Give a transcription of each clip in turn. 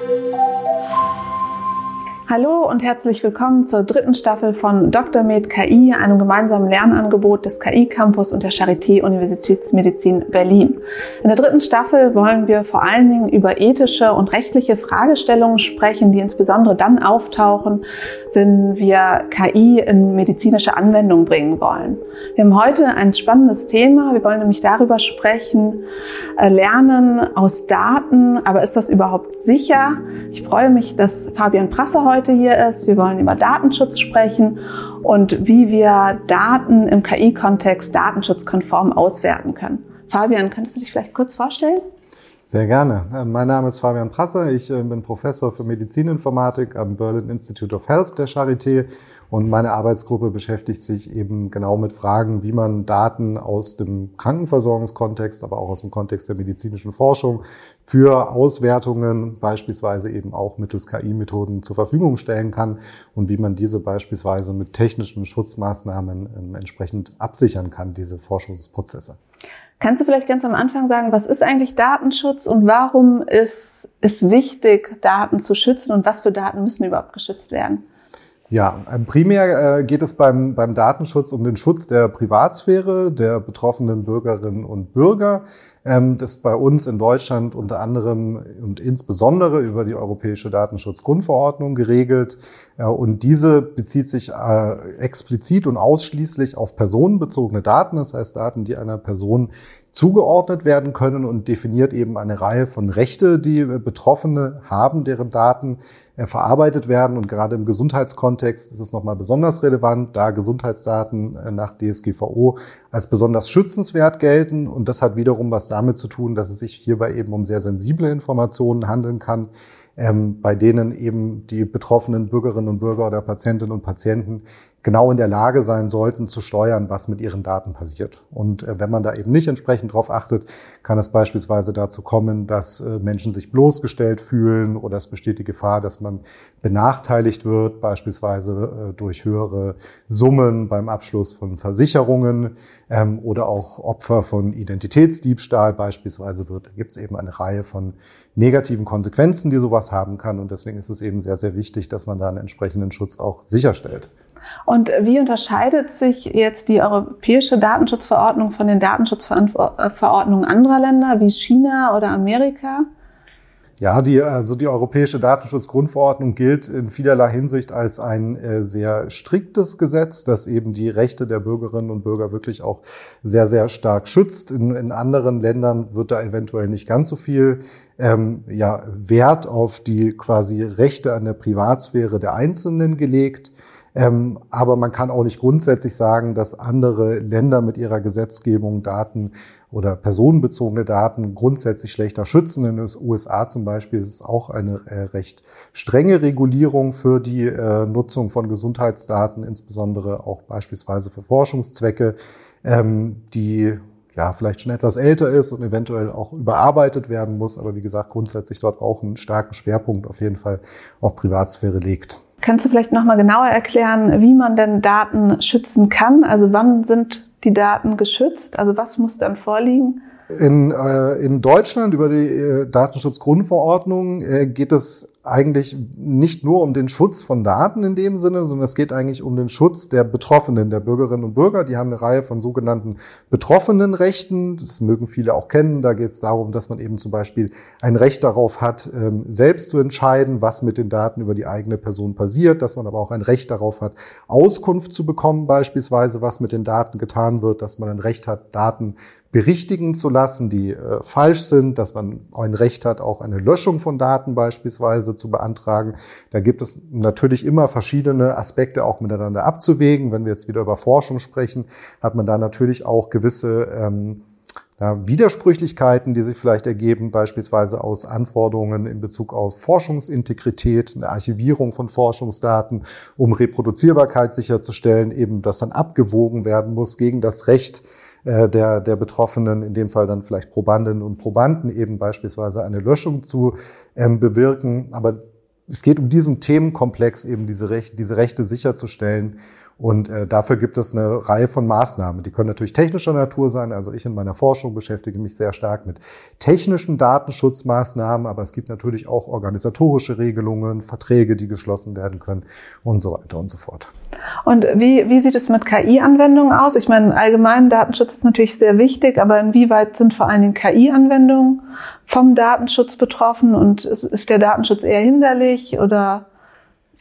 Música Hallo und herzlich willkommen zur dritten Staffel von Dr. Med KI, einem gemeinsamen Lernangebot des KI Campus und der Charité Universitätsmedizin Berlin. In der dritten Staffel wollen wir vor allen Dingen über ethische und rechtliche Fragestellungen sprechen, die insbesondere dann auftauchen, wenn wir KI in medizinische Anwendung bringen wollen. Wir haben heute ein spannendes Thema. Wir wollen nämlich darüber sprechen, äh, Lernen aus Daten, aber ist das überhaupt sicher? Ich freue mich, dass Fabian Prasse heute heute hier ist. Wir wollen über Datenschutz sprechen und wie wir Daten im KI-Kontext datenschutzkonform auswerten können. Fabian, könntest du dich vielleicht kurz vorstellen? Sehr gerne. Äh, mein Name ist Fabian Prasser. Ich äh, bin Professor für Medizininformatik am Berlin Institute of Health der Charité und meine Arbeitsgruppe beschäftigt sich eben genau mit Fragen, wie man Daten aus dem Krankenversorgungskontext, aber auch aus dem Kontext der medizinischen Forschung für Auswertungen beispielsweise eben auch mittels KI-Methoden zur Verfügung stellen kann und wie man diese beispielsweise mit technischen Schutzmaßnahmen ähm, entsprechend absichern kann, diese Forschungsprozesse. Kannst du vielleicht ganz am Anfang sagen, was ist eigentlich Datenschutz und warum ist es wichtig, Daten zu schützen und was für Daten müssen überhaupt geschützt werden? Ja, ähm, primär äh, geht es beim, beim Datenschutz um den Schutz der Privatsphäre der betroffenen Bürgerinnen und Bürger. Ähm, das ist bei uns in Deutschland unter anderem und insbesondere über die Europäische Datenschutzgrundverordnung geregelt. Und diese bezieht sich äh, explizit und ausschließlich auf personenbezogene Daten, das heißt Daten, die einer Person zugeordnet werden können und definiert eben eine Reihe von Rechte, die Betroffene haben, deren Daten äh, verarbeitet werden. Und gerade im Gesundheitskontext ist es nochmal besonders relevant, da Gesundheitsdaten äh, nach DSGVO als besonders schützenswert gelten. Und das hat wiederum was damit zu tun, dass es sich hierbei eben um sehr sensible Informationen handeln kann, ähm, bei denen eben die betroffenen Bürgerinnen und Bürger oder Patientinnen und Patienten genau in der Lage sein sollten, zu steuern, was mit ihren Daten passiert. Und äh, wenn man da eben nicht entsprechend darauf achtet, kann es beispielsweise dazu kommen, dass äh, Menschen sich bloßgestellt fühlen oder es besteht die Gefahr, dass man benachteiligt wird, beispielsweise äh, durch höhere Summen beim Abschluss von Versicherungen ähm, oder auch Opfer von Identitätsdiebstahl beispielsweise wird. Da gibt es eben eine Reihe von negativen Konsequenzen, die sowas haben kann. Und deswegen ist es eben sehr, sehr wichtig, dass man da einen entsprechenden Schutz auch sicherstellt. Und wie unterscheidet sich jetzt die europäische Datenschutzverordnung von den Datenschutzverordnungen anderer Länder wie China oder Amerika? Ja, die, also die Europäische Datenschutzgrundverordnung gilt in vielerlei Hinsicht als ein äh, sehr striktes Gesetz, das eben die Rechte der Bürgerinnen und Bürger wirklich auch sehr, sehr stark schützt. In, in anderen Ländern wird da eventuell nicht ganz so viel ähm, ja, Wert auf die quasi Rechte an der Privatsphäre der Einzelnen gelegt. Ähm, aber man kann auch nicht grundsätzlich sagen, dass andere Länder mit ihrer Gesetzgebung Daten oder personenbezogene Daten grundsätzlich schlechter schützen. In den USA zum Beispiel ist es auch eine äh, recht strenge Regulierung für die äh, Nutzung von Gesundheitsdaten, insbesondere auch beispielsweise für Forschungszwecke, ähm, die ja, vielleicht schon etwas älter ist und eventuell auch überarbeitet werden muss, aber wie gesagt, grundsätzlich dort auch einen starken Schwerpunkt auf jeden Fall auf Privatsphäre legt. Kannst du vielleicht nochmal genauer erklären, wie man denn Daten schützen kann? Also wann sind die Daten geschützt? Also was muss dann vorliegen? In, äh, in Deutschland über die äh, Datenschutzgrundverordnung äh, geht es eigentlich nicht nur um den Schutz von Daten in dem Sinne, sondern es geht eigentlich um den Schutz der Betroffenen, der Bürgerinnen und Bürger. Die haben eine Reihe von sogenannten betroffenen Rechten. Das mögen viele auch kennen. Da geht es darum, dass man eben zum Beispiel ein Recht darauf hat, ähm, selbst zu entscheiden, was mit den Daten über die eigene Person passiert, dass man aber auch ein Recht darauf hat, Auskunft zu bekommen, beispielsweise, was mit den Daten getan wird, dass man ein Recht hat, Daten berichtigen zu lassen, die äh, falsch sind, dass man ein Recht hat, auch eine Löschung von Daten beispielsweise zu beantragen. Da gibt es natürlich immer verschiedene Aspekte auch miteinander abzuwägen. Wenn wir jetzt wieder über Forschung sprechen, hat man da natürlich auch gewisse ähm, ja, Widersprüchlichkeiten, die sich vielleicht ergeben, beispielsweise aus Anforderungen in Bezug auf Forschungsintegrität, eine Archivierung von Forschungsdaten, um Reproduzierbarkeit sicherzustellen, eben das dann abgewogen werden muss gegen das Recht äh, der, der Betroffenen, in dem Fall dann vielleicht Probandinnen und Probanden, eben beispielsweise eine Löschung zu ähm, bewirken. Aber es geht um diesen Themenkomplex, eben diese, Rechte, diese Rechte sicherzustellen Und äh, dafür gibt es eine Reihe von Maßnahmen. Die können natürlich technischer Natur sein. Also ich in meiner Forschung beschäftige mich sehr stark mit technischen Datenschutzmaßnahmen, aber es gibt natürlich auch organisatorische Regelungen, Verträge, die geschlossen werden können und so weiter und so fort. Und wie, wie sieht es mit KI-Anwendungen aus? Ich meine, allgemein Datenschutz ist natürlich sehr wichtig, aber inwieweit sind vor allen Dingen KI-Anwendungen vom Datenschutz betroffen und ist, ist der Datenschutz eher hinderlich oder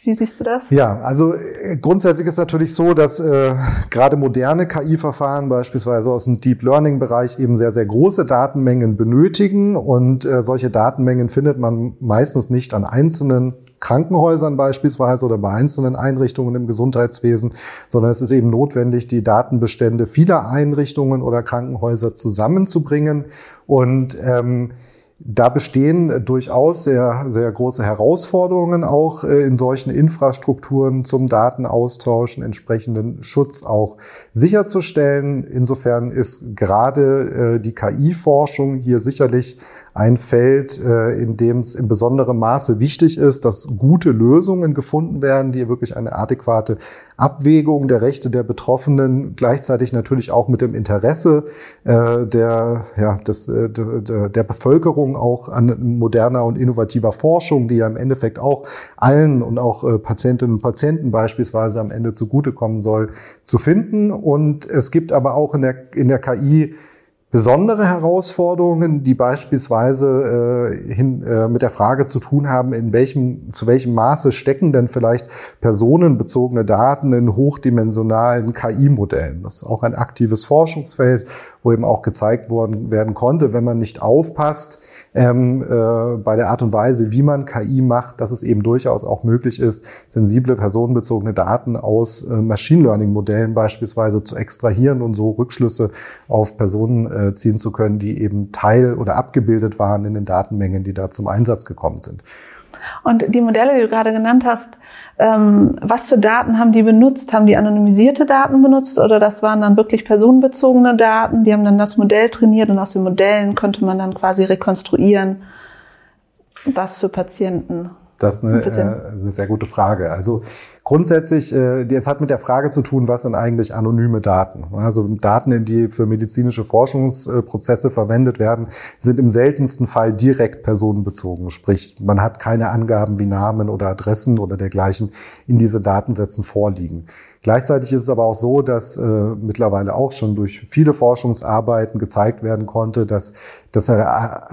wie siehst du das? Ja, also äh, grundsätzlich ist natürlich so, dass äh, gerade moderne KI-Verfahren beispielsweise aus dem Deep Learning-Bereich eben sehr, sehr große Datenmengen benötigen. Und äh, solche Datenmengen findet man meistens nicht an einzelnen Krankenhäusern beispielsweise oder bei einzelnen Einrichtungen im Gesundheitswesen, sondern es ist eben notwendig, die Datenbestände vieler Einrichtungen oder Krankenhäuser zusammenzubringen. Und ähm, da bestehen durchaus sehr, sehr große Herausforderungen auch äh, in solchen Infrastrukturen zum Datenaustauschen, entsprechenden Schutz auch sicherzustellen. Insofern ist gerade äh, die KI-Forschung hier sicherlich ein Feld, äh, in dem es in besonderem Maße wichtig ist, dass gute Lösungen gefunden werden, die wirklich eine adäquate Abwägung der Rechte der Betroffenen gleichzeitig natürlich auch mit dem Interesse äh, der, ja, des, äh, der, der Bevölkerung auch an moderner und innovativer Forschung, die ja im Endeffekt auch allen und auch Patientinnen und Patienten beispielsweise am Ende zugutekommen soll, zu finden. Und es gibt aber auch in der, in der KI besondere Herausforderungen, die beispielsweise äh, hin, äh, mit der Frage zu tun haben, in welchem, zu welchem Maße stecken denn vielleicht personenbezogene Daten in hochdimensionalen KI-Modellen. Das ist auch ein aktives Forschungsfeld, wo eben auch gezeigt worden werden konnte, wenn man nicht aufpasst, ähm, äh, bei der Art und Weise, wie man KI macht, dass es eben durchaus auch möglich ist, sensible personenbezogene Daten aus äh, Machine Learning Modellen beispielsweise zu extrahieren und so Rückschlüsse auf Personen äh, ziehen zu können, die eben Teil oder abgebildet waren in den Datenmengen, die da zum Einsatz gekommen sind. Und die Modelle, die du gerade genannt hast, ähm, was für Daten haben die benutzt? Haben die anonymisierte Daten benutzt oder das waren dann wirklich personenbezogene Daten? Die haben dann das Modell trainiert und aus den Modellen konnte man dann quasi rekonstruieren, was für Patienten. Das ist eine, äh, eine sehr gute Frage. Also Grundsätzlich, äh, es hat mit der Frage zu tun, was sind eigentlich anonyme Daten? Also Daten, die für medizinische Forschungsprozesse verwendet werden, sind im seltensten Fall direkt personenbezogen. Sprich, man hat keine Angaben wie Namen oder Adressen oder dergleichen in diese Datensätzen vorliegen. Gleichzeitig ist es aber auch so, dass äh, mittlerweile auch schon durch viele Forschungsarbeiten gezeigt werden konnte, dass das, äh,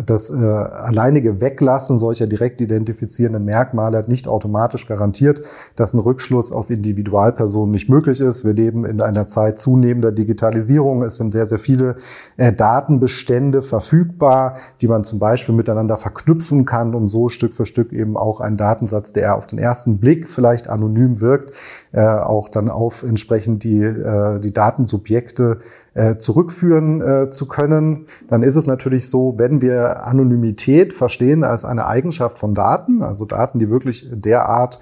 das äh, alleinige Weglassen solcher direkt identifizierenden Merkmale nicht automatisch garantiert, dass ein Rückschluss auf Individualpersonen nicht möglich ist. Wir leben in einer Zeit zunehmender Digitalisierung. Es sind sehr, sehr viele äh, Datenbestände verfügbar, die man zum Beispiel miteinander verknüpfen kann, um so Stück für Stück eben auch einen Datensatz, der auf den ersten Blick vielleicht anonym wirkt, äh, auch dann auf entsprechend die, äh, die Datensubjekte zurückführen äh, zu können, dann ist es natürlich so, wenn wir Anonymität verstehen als eine Eigenschaft von Daten, also Daten, die wirklich derart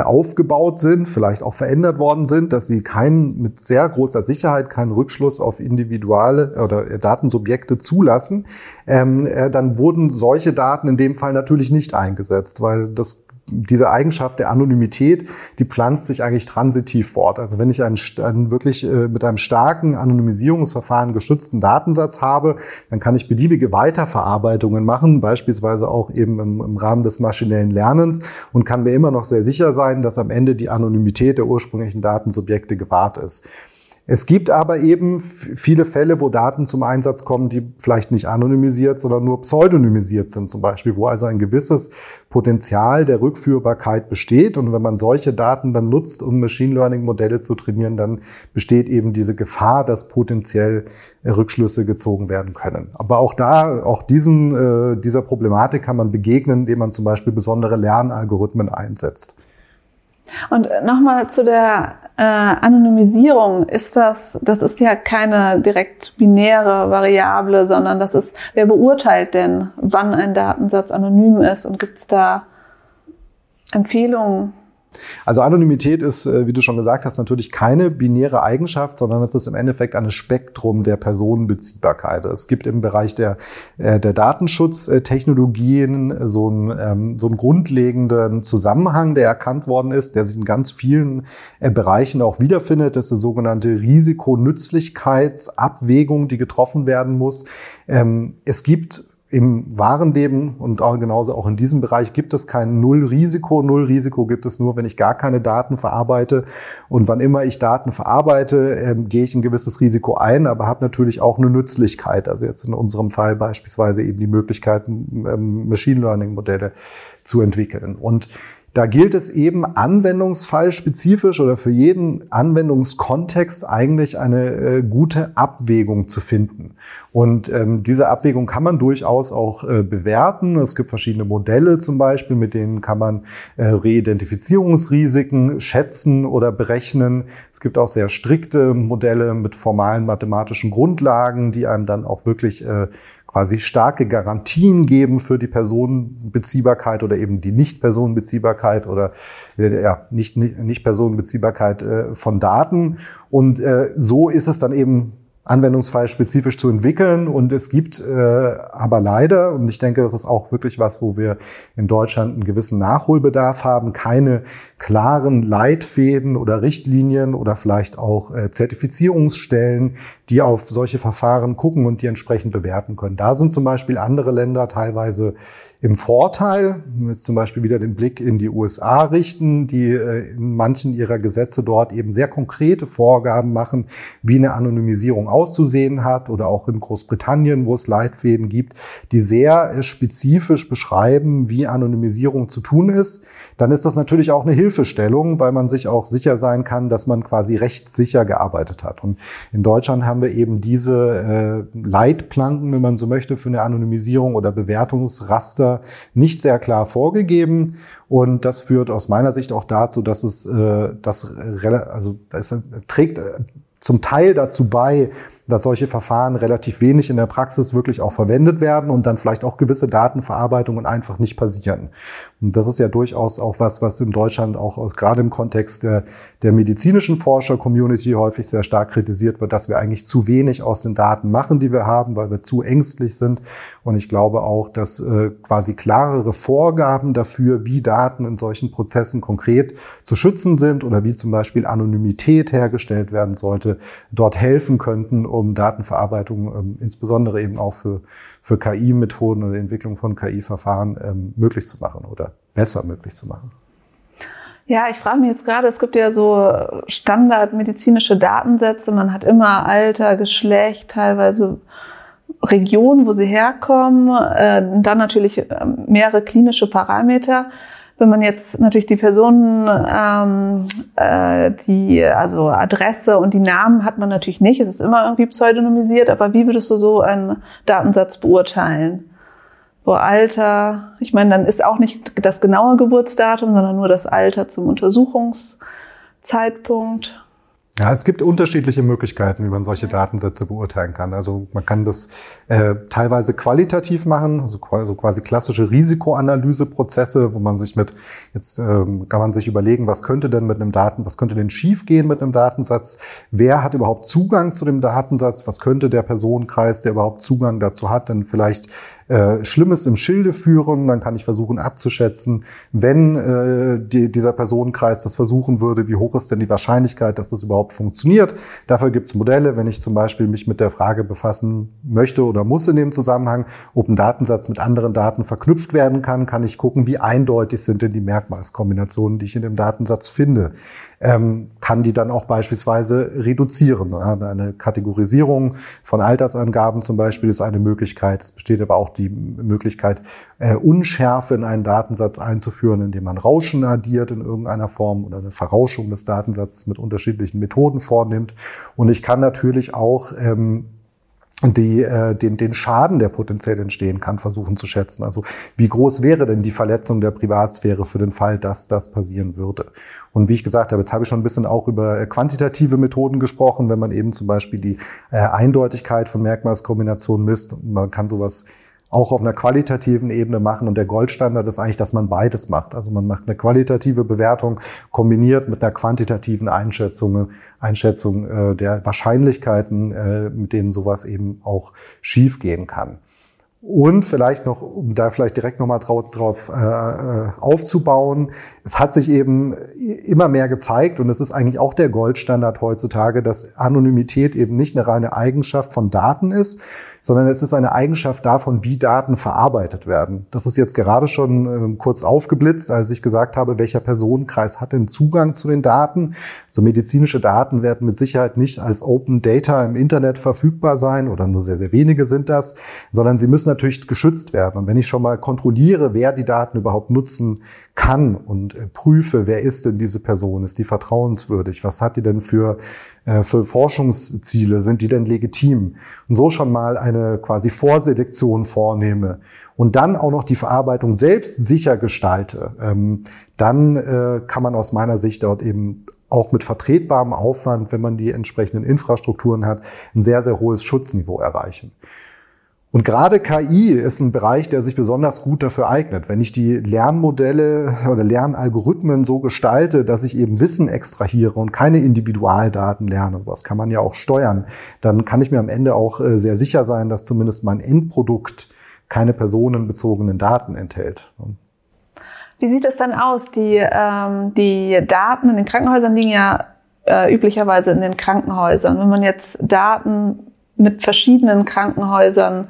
aufgebaut sind, vielleicht auch verändert worden sind, dass sie keinen mit sehr großer Sicherheit keinen Rückschluss auf individuelle oder Datensubjekte zulassen, ähm, äh, dann wurden solche Daten in dem Fall natürlich nicht eingesetzt, weil das diese Eigenschaft der Anonymität, die pflanzt sich eigentlich transitiv fort. Also wenn ich einen, einen wirklich äh, mit einem starken Anonymisierungsverfahren geschützten Datensatz habe, dann kann ich beliebige Weiterverarbeitungen machen, beispielsweise auch eben im, im Rahmen des maschinellen Lernens und kann mir immer noch sehr sicher sein, dass am Ende die Anonymität der ursprünglichen Datensubjekte gewahrt ist. Es gibt aber eben viele Fälle, wo Daten zum Einsatz kommen, die vielleicht nicht anonymisiert, sondern nur pseudonymisiert sind zum Beispiel, wo also ein gewisses Potenzial der Rückführbarkeit besteht. Und wenn man solche Daten dann nutzt, um Machine Learning Modelle zu trainieren, dann besteht eben diese Gefahr, dass potenziell Rückschlüsse gezogen werden können. Aber auch da, auch diesen, äh, dieser Problematik kann man begegnen, indem man zum Beispiel besondere Lernalgorithmen einsetzt. Und nochmal zu der äh, Anonymisierung. Ist das, das ist ja keine direkt binäre Variable, sondern das ist, wer beurteilt denn, wann ein Datensatz anonym ist und gibt es da Empfehlungen? Also Anonymität ist, äh, wie du schon gesagt hast, natürlich keine binäre Eigenschaft, sondern es ist im Endeffekt ein Spektrum der Personenbeziehbarkeit. Es gibt im Bereich der, äh, der Datenschutztechnologien so einen, ähm, so einen grundlegenden Zusammenhang, der erkannt worden ist, der sich in ganz vielen äh, Bereichen auch wiederfindet. Das ist die sogenannte Risikonützlichkeitsabwägung, die getroffen werden muss. Ähm, es gibt im wahren Leben und auch genauso auch in diesem Bereich gibt es kein Null-Risiko. Null-Risiko gibt es nur, wenn ich gar keine Daten verarbeite. Und wann immer ich Daten verarbeite, ähm, gehe ich ein gewisses Risiko ein, aber habe natürlich auch eine Nützlichkeit. Also jetzt in unserem Fall beispielsweise eben die Möglichkeit, ähm, Machine Learning-Modelle zu entwickeln. Und da gilt es eben anwendungsfallspezifisch oder für jeden Anwendungskontext eigentlich eine äh, gute Abwägung zu finden. Und ähm, diese Abwägung kann man durchaus auch äh, bewerten. Es gibt verschiedene Modelle zum Beispiel, mit denen kann man äh, Reidentifizierungsrisiken schätzen oder berechnen. Es gibt auch sehr strikte Modelle mit formalen mathematischen Grundlagen, die einem dann auch wirklich äh, quasi starke Garantien geben für die Personenbeziehbarkeit oder eben die Nicht-Personenbeziehbarkeit oder äh, ja, nicht, nicht Personenbeziehbarkeit äh, von Daten. Und äh, so ist es dann eben Anwendungsfall spezifisch zu entwickeln. Und es gibt äh, aber leider, und ich denke, das ist auch wirklich was, wo wir in Deutschland einen gewissen Nachholbedarf haben, keine klaren Leitfäden oder Richtlinien oder vielleicht auch äh, Zertifizierungsstellen, die auf solche Verfahren gucken und die entsprechend bewerten können. Da sind zum Beispiel andere Länder teilweise im Vorteil. Jetzt zum Beispiel wieder den Blick in die USA richten, die äh, in manchen ihrer Gesetze dort eben sehr konkrete Vorgaben machen, wie eine Anonymisierung auszusehen hat oder auch in Großbritannien, wo es Leitfäden gibt, die sehr äh, spezifisch beschreiben, wie Anonymisierung zu tun ist. Dann ist das natürlich auch eine Hilfestellung, weil man sich auch sicher sein kann, dass man quasi rechtssicher gearbeitet hat. Und in Deutschland haben wir eben diese äh, Leitplanken, wenn man so möchte, für eine Anonymisierung oder Bewertungsraster nicht sehr klar vorgegeben. Und das führt aus meiner Sicht auch dazu, dass es äh, das also das trägt zum Teil dazu bei, dass solche Verfahren relativ wenig in der Praxis wirklich auch verwendet werden und dann vielleicht auch gewisse Datenverarbeitungen einfach nicht passieren. Und das ist ja durchaus auch was, was in Deutschland auch aus, gerade im Kontext der, der medizinischen Forscher-Community häufig sehr stark kritisiert wird, dass wir eigentlich zu wenig aus den Daten machen, die wir haben, weil wir zu ängstlich sind. Und ich glaube auch, dass äh, quasi klarere Vorgaben dafür, wie Daten in solchen Prozessen konkret zu schützen sind oder wie zum Beispiel Anonymität hergestellt werden sollte, dort helfen könnten, um Datenverarbeitung ähm, insbesondere eben auch für, für KI-Methoden oder Entwicklung von KI-Verfahren ähm, möglich zu machen oder besser möglich zu machen. Ja, ich frage mich jetzt gerade, es gibt ja so standardmedizinische Datensätze. Man hat immer Alter, Geschlecht, teilweise Region, wo sie herkommen, äh, dann natürlich äh, mehrere klinische Parameter. Wenn man jetzt natürlich die Personen, ähm, äh, die, also Adresse und die Namen hat man natürlich nicht. Es ist immer irgendwie pseudonymisiert, aber wie würdest du so einen Datensatz beurteilen? Wo Alter, ich meine, dann ist auch nicht das genaue Geburtsdatum, sondern nur das Alter zum Untersuchungszeitpunkt. Ja, es gibt unterschiedliche Möglichkeiten, wie man solche Datensätze beurteilen kann. Also man kann das äh, teilweise qualitativ machen, also quasi klassische Risikoanalyseprozesse, wo man sich mit, jetzt ähm, kann man sich überlegen, was könnte denn mit einem Daten, was könnte denn schiefgehen mit einem Datensatz? Wer hat überhaupt Zugang zu dem Datensatz? Was könnte der Personenkreis, der überhaupt Zugang dazu hat, dann vielleicht äh, Schlimmes im Schilde führen. Dann kann ich versuchen abzuschätzen, wenn äh, die, dieser Personenkreis das versuchen würde, wie hoch ist denn die Wahrscheinlichkeit, dass das überhaupt funktioniert. Dafür gibt es Modelle, wenn ich zum Beispiel mich mit der Frage befassen möchte oder muss in dem Zusammenhang, ob ein Datensatz mit anderen Daten verknüpft werden kann, kann ich gucken, wie eindeutig sind denn die Merkmalskombinationen, die ich in dem Datensatz finde ähm, kann die dann auch beispielsweise reduzieren. Eine Kategorisierung von Altersangaben zum Beispiel ist eine Möglichkeit. Es besteht aber auch die Möglichkeit, äh, Unschärfe in einen Datensatz einzuführen, indem man Rauschen addiert in irgendeiner Form oder eine Verrauschung des Datensatzes mit unterschiedlichen Methoden vornimmt. Und ich kann natürlich auch ähm, die, äh, den, den Schaden, der potenziell entstehen kann, versuchen zu schätzen. Also wie groß wäre denn die Verletzung der Privatsphäre für den Fall, dass das passieren würde? Und wie ich gesagt habe, jetzt habe ich schon ein bisschen auch über äh, quantitative Methoden gesprochen, wenn man eben zum Beispiel die äh, Eindeutigkeit von Merkmalskombinationen misst. Man kann sowas auch auf einer qualitativen Ebene machen. Und der Goldstandard ist eigentlich, dass man beides macht. Also man macht eine qualitative Bewertung kombiniert mit einer quantitativen Einschätzung, Einschätzung äh, der Wahrscheinlichkeiten, äh, mit denen sowas eben auch schiefgehen kann. Und vielleicht noch, um da vielleicht direkt nochmal drauf, drauf äh, äh, aufzubauen, es hat sich eben immer mehr gezeigt, und es ist eigentlich auch der Goldstandard heutzutage, dass Anonymität eben nicht eine reine Eigenschaft von Daten ist, sondern es ist eine Eigenschaft davon, wie Daten verarbeitet werden. Das ist jetzt gerade schon äh, kurz aufgeblitzt, als ich gesagt habe, welcher Personenkreis hat denn Zugang zu den Daten. So medizinische Daten werden mit Sicherheit nicht als Open Data im Internet verfügbar sein oder nur sehr, sehr wenige sind das, sondern sie müssen natürlich geschützt werden. Und wenn ich schon mal kontrolliere, wer die Daten überhaupt nutzen kann und äh, prüfe, wer ist denn diese Person, ist die vertrauenswürdig, was hat die denn für, äh, für Forschungsziele, sind die denn legitim? Und so schon mal eine quasi Vorselektion vornehme und dann auch noch die Verarbeitung selbst sicher gestalte, ähm, dann äh, kann man aus meiner Sicht dort eben auch mit vertretbarem Aufwand, wenn man die entsprechenden Infrastrukturen hat, ein sehr, sehr hohes Schutzniveau erreichen. Und gerade KI ist ein Bereich, der sich besonders gut dafür eignet. Wenn ich die Lernmodelle oder Lernalgorithmen so gestalte, dass ich eben Wissen extrahiere und keine Individualdaten lerne, was kann man ja auch steuern, dann kann ich mir am Ende auch äh, sehr sicher sein, dass zumindest mein Endprodukt keine personenbezogenen Daten enthält. Wie sieht es dann aus? Die, ähm, die Daten in den Krankenhäusern liegen ja äh, üblicherweise in den Krankenhäusern. Wenn man jetzt Daten mit verschiedenen Krankenhäusern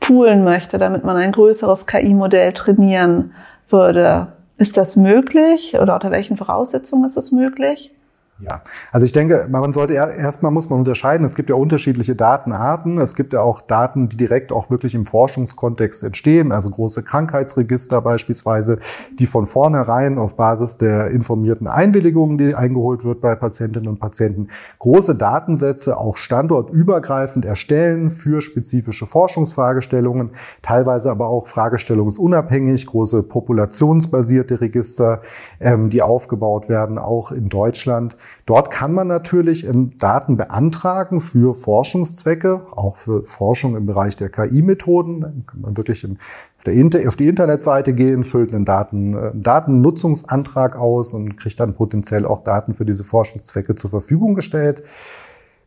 poolen möchte, damit man ein größeres KI-Modell trainieren würde. Ist das möglich oder unter welchen Voraussetzungen ist das möglich? Ja, also ich denke, man sollte erstmal muss man unterscheiden. Es gibt ja unterschiedliche Datenarten. Es gibt ja auch Daten, die direkt auch wirklich im Forschungskontext entstehen, also große Krankheitsregister beispielsweise, die von vornherein auf Basis der informierten Einwilligungen, die eingeholt wird bei Patientinnen und Patienten, große Datensätze auch standortübergreifend erstellen für spezifische Forschungsfragestellungen, teilweise aber auch fragestellungsunabhängig, große populationsbasierte Register, ähm, die aufgebaut werden, auch in Deutschland. Dort kann man natürlich Daten beantragen für Forschungszwecke, auch für Forschung im Bereich der KI-Methoden. Dann kann man wirklich auf, die Internetseite gehen, füllt einen, Daten, einen äh, Datennutzungsantrag aus und kriegt dann potenziell auch Daten für diese Forschungszwecke zur Verfügung gestellt.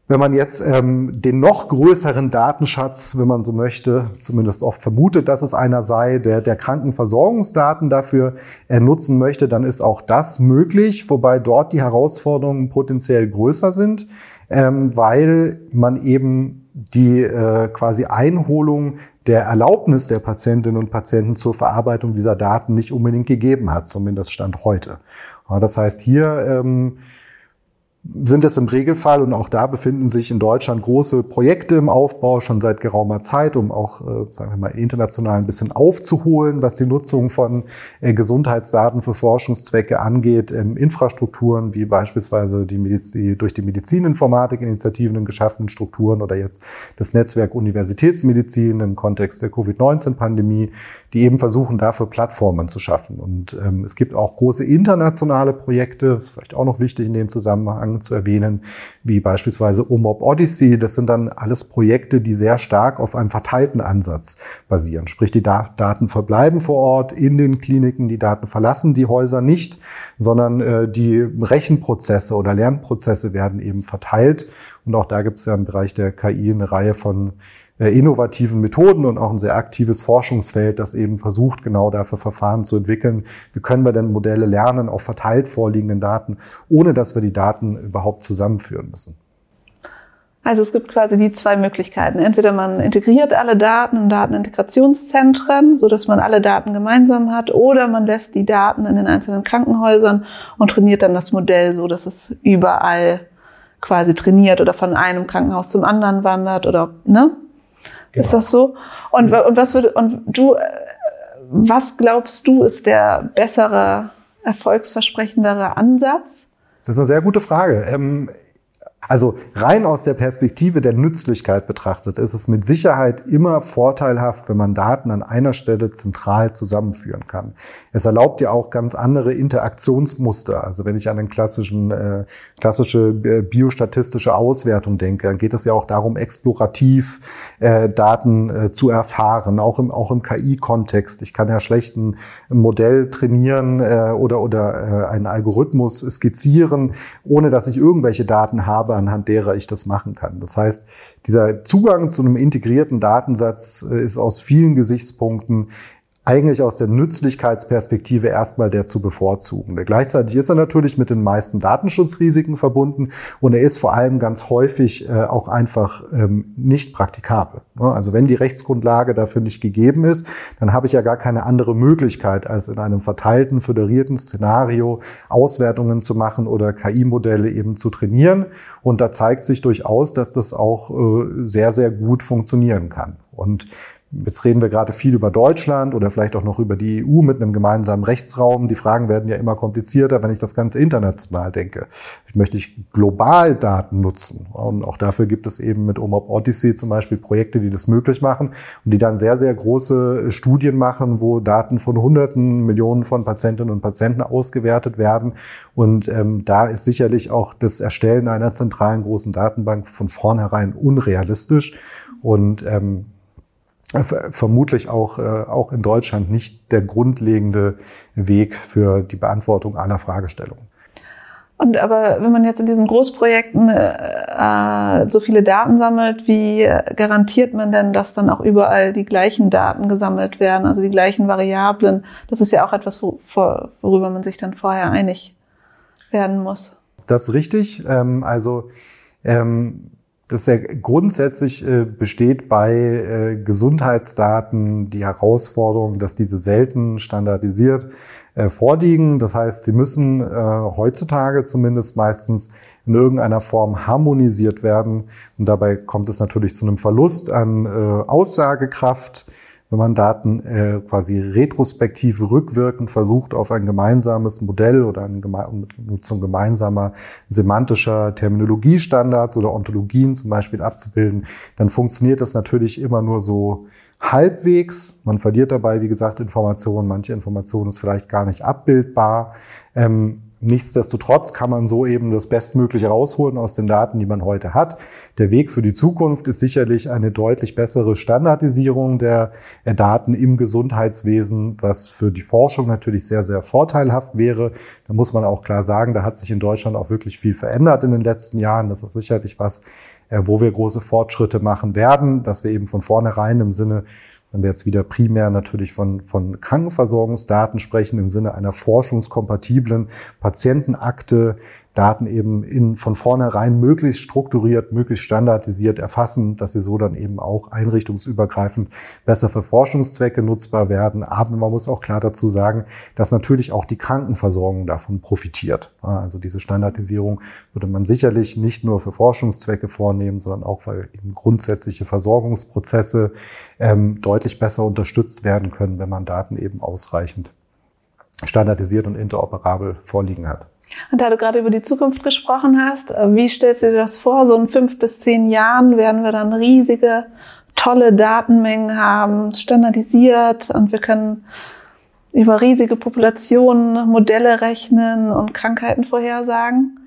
Wenn man jetzt ähm, den noch größeren Datenschatz, wenn man so möchte, zumindest oft vermutet, dass es einer sei, der der Krankenversorgungsdaten dafür äh, nutzen möchte, dann ist auch das möglich, wobei dort die Herausforderungen potenziell größer sind, ähm, weil man eben die äh, quasi Einholung der Erlaubnis der Patientinnen und Patienten zur Verarbeitung dieser Daten nicht unbedingt gegeben hat, zumindest Stand heute. Ja, das heißt, hier ähm, sind es im Regelfall und auch da befinden sich in Deutschland große Projekte im Aufbau schon seit geraumer Zeit, um auch, äh, sagen wir mal, international ein bisschen aufzuholen, was die Nutzung von äh, Gesundheitsdaten für Forschungszwecke angeht, Infrastrukturen wie beispielsweise die, Mediz die durch die Medizininformatik-Initiativen geschaffenen Strukturen oder jetzt das Netzwerk Universitätsmedizin im Kontext der Covid-19-Pandemie, die eben versuchen, dafür Plattformen zu schaffen. Und ähm, es gibt auch große internationale Projekte, ist vielleicht auch noch wichtig in dem Zusammenhang zu erwähnen, wie beispielsweise OMOP Odyssey. Das sind dann alles Projekte, die sehr stark auf einem verteilten Ansatz basieren. Sprich, die Daten verbleiben vor Ort in den Kliniken, die Daten verlassen die Häuser nicht, sondern äh, die Rechenprozesse oder Lernprozesse werden eben verteilt. Und auch da gibt es ja im Bereich der KI eine Reihe von innovativen Methoden und auch ein sehr aktives Forschungsfeld, das eben versucht, genau dafür Verfahren zu entwickeln. Wie können wir denn Modelle lernen auf verteilt vorliegenden Daten, ohne dass wir die Daten überhaupt zusammenführen müssen? Also es gibt quasi die zwei Möglichkeiten. Entweder man integriert alle Daten in Datenintegrationszentren, so dass man alle Daten gemeinsam hat, oder man lässt die Daten in den einzelnen Krankenhäusern und trainiert dann das Modell so, dass es überall quasi trainiert oder von einem Krankenhaus zum anderen wandert oder, ne? Genau. Ist das so? Und, und was würde, und du, äh, was glaubst du ist der bessere, erfolgsversprechendere Ansatz? Das ist eine sehr gute Frage. Also rein aus der Perspektive der Nützlichkeit betrachtet ist es mit Sicherheit immer vorteilhaft, wenn man Daten an einer Stelle zentral zusammenführen kann. Es erlaubt ja auch ganz andere Interaktionsmuster. Also wenn ich an eine klassischen, äh, klassische äh, biostatistische Auswertung denke, dann geht es ja auch darum, explorativ äh, Daten äh, zu erfahren, auch im, auch im KI-Kontext. Ich kann ja schlecht ein Modell trainieren äh, oder, oder äh, einen Algorithmus skizzieren, ohne dass ich irgendwelche Daten habe, anhand derer ich das machen kann. Das heißt, dieser Zugang zu einem integrierten Datensatz äh, ist aus vielen Gesichtspunkten eigentlich aus der Nützlichkeitsperspektive erstmal der zu bevorzugen. Gleichzeitig ist er natürlich mit den meisten Datenschutzrisiken verbunden und er ist vor allem ganz häufig äh, auch einfach ähm, nicht praktikabel. Also wenn die Rechtsgrundlage dafür nicht gegeben ist, dann habe ich ja gar keine andere Möglichkeit, als in einem verteilten, föderierten Szenario Auswertungen zu machen oder KI-Modelle eben zu trainieren. Und da zeigt sich durchaus, dass das auch äh, sehr, sehr gut funktionieren kann. Und Jetzt reden wir gerade viel über Deutschland oder vielleicht auch noch über die EU mit einem gemeinsamen Rechtsraum. Die Fragen werden ja immer komplizierter, wenn ich das Ganze international denke. Ich möchte ich global Daten nutzen. Und auch dafür gibt es eben mit OMOP Odyssey zum Beispiel Projekte, die das möglich machen und die dann sehr, sehr große Studien machen, wo Daten von Hunderten, Millionen von Patientinnen und Patienten ausgewertet werden. Und ähm, da ist sicherlich auch das Erstellen einer zentralen großen Datenbank von vornherein unrealistisch. Und ähm, vermutlich auch, äh, auch in Deutschland nicht der grundlegende Weg für die Beantwortung aller Fragestellungen. Und aber wenn man jetzt in diesen Großprojekten äh, so viele Daten sammelt, wie garantiert man denn, dass dann auch überall die gleichen Daten gesammelt werden, also die gleichen Variablen? Das ist ja auch etwas, wo, worüber man sich dann vorher einig werden muss. Das ist richtig. Ähm, also ähm, das ja grundsätzlich äh, besteht bei äh, Gesundheitsdaten die Herausforderung, dass diese selten standardisiert äh, vorliegen. Das heißt, sie müssen äh, heutzutage zumindest meistens in irgendeiner Form harmonisiert werden. Und dabei kommt es natürlich zu einem Verlust an äh, Aussagekraft wenn man Daten äh, quasi retrospektiv rückwirkend versucht, auf ein gemeinsames Modell oder eine Nutzung gemeinsamer semantischer Terminologiestandards oder Ontologien zum Beispiel abzubilden, dann funktioniert das natürlich immer nur so halbwegs. Man verliert dabei, wie gesagt, Informationen. Manche Informationen ist vielleicht gar nicht abbildbar. Ähm, Nichtsdestotrotz kann man so eben das Bestmögliche rausholen aus den Daten, die man heute hat. Der Weg für die Zukunft ist sicherlich eine deutlich bessere Standardisierung der Daten im Gesundheitswesen, was für die Forschung natürlich sehr, sehr vorteilhaft wäre. Da muss man auch klar sagen, da hat sich in Deutschland auch wirklich viel verändert in den letzten Jahren. Das ist sicherlich was, äh, wo wir große Fortschritte machen werden, dass wir eben von vornherein im Sinne wenn wir jetzt wieder primär natürlich von, von Krankenversorgungsdaten sprechen, im Sinne einer forschungskompatiblen Patientenakte, Daten eben in, von vornherein möglichst strukturiert, möglichst standardisiert erfassen, dass sie so dann eben auch einrichtungsübergreifend besser für Forschungszwecke nutzbar werden. Aber man muss auch klar dazu sagen, dass natürlich auch die Krankenversorgung davon profitiert. Also diese Standardisierung würde man sicherlich nicht nur für Forschungszwecke vornehmen, sondern auch, weil eben grundsätzliche Versorgungsprozesse ähm, deutlich besser unterstützt werden können, wenn man Daten eben ausreichend standardisiert und interoperabel vorliegen hat. Und da du gerade über die Zukunft gesprochen hast, äh, wie stellst du dir das vor? So in fünf bis zehn Jahren werden wir dann riesige, tolle Datenmengen haben, standardisiert und wir können über riesige Populationen Modelle rechnen und Krankheiten vorhersagen?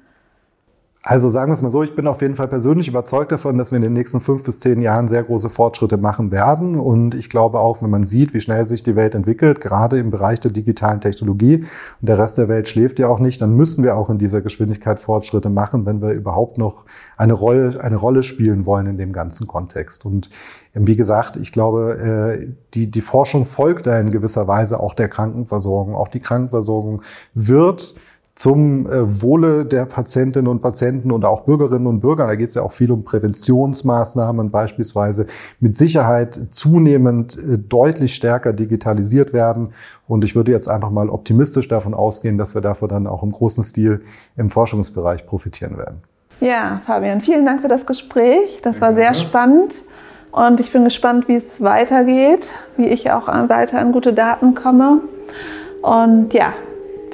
Also sagen wir es mal so, ich bin auf jeden Fall persönlich überzeugt davon, dass wir in den nächsten fünf bis zehn Jahren sehr große Fortschritte machen werden. Und ich glaube auch, wenn man sieht, wie schnell sich die Welt entwickelt, gerade im Bereich der digitalen Technologie und der Rest der Welt schläft ja auch nicht, dann müssen wir auch in dieser Geschwindigkeit Fortschritte machen, wenn wir überhaupt noch eine Rolle, eine Rolle spielen wollen in dem ganzen Kontext. Und wie gesagt, ich glaube, äh, die, die Forschung folgt da in gewisser Weise auch der Krankenversorgung. Auch die Krankenversorgung wird zum äh, Wohle der Patientinnen und Patienten und auch Bürgerinnen und Bürger. Da geht es ja auch viel um Präventionsmaßnahmen beispielsweise. Mit Sicherheit zunehmend äh, deutlich stärker digitalisiert werden. Und ich würde jetzt einfach mal optimistisch davon ausgehen, dass wir dafür dann auch im großen Stil im Forschungsbereich profitieren werden. Ja, Fabian, vielen Dank für das Gespräch. Das war sehr spannend. Und ich bin gespannt, wie es weitergeht, wie ich auch weiter an gute Daten komme. Und ja,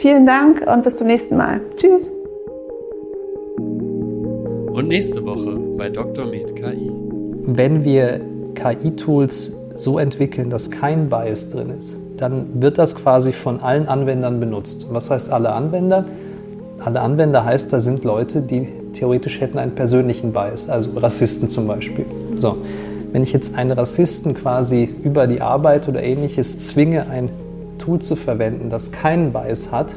Vielen Dank und bis zum nächsten Mal. Tschüss. Und nächste Woche bei Dr. Med KI. Wenn wir KI-Tools so entwickeln, dass kein Bias drin ist, dann wird das quasi von allen Anwendern benutzt. Was heißt alle Anwender? Alle Anwender heißt, da sind Leute, die theoretisch hätten einen persönlichen Bias, also Rassisten zum Beispiel. So, wenn ich jetzt einen Rassisten quasi über die Arbeit oder ähnliches zwinge, ein Tool zu verwenden, das keinen Bias hat,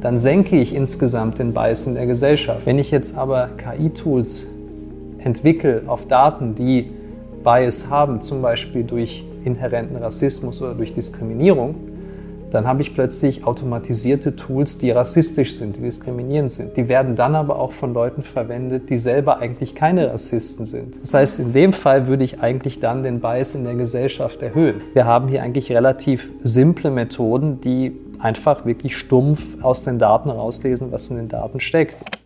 dann senke ich insgesamt den Bias in der Gesellschaft. Wenn ich jetzt aber KI-Tools entwickle auf Daten, die Bias haben, zum Beispiel durch inhärenten Rassismus oder durch Diskriminierung, dann habe ich plötzlich automatisierte Tools, die rassistisch sind, die diskriminierend sind. Die werden dann aber auch von Leuten verwendet, die selber eigentlich keine Rassisten sind. Das heißt, in dem Fall würde ich eigentlich dann den Bias in der Gesellschaft erhöhen. Wir haben hier eigentlich relativ simple Methoden, die einfach wirklich stumpf aus den Daten rauslesen, was in den Daten steckt.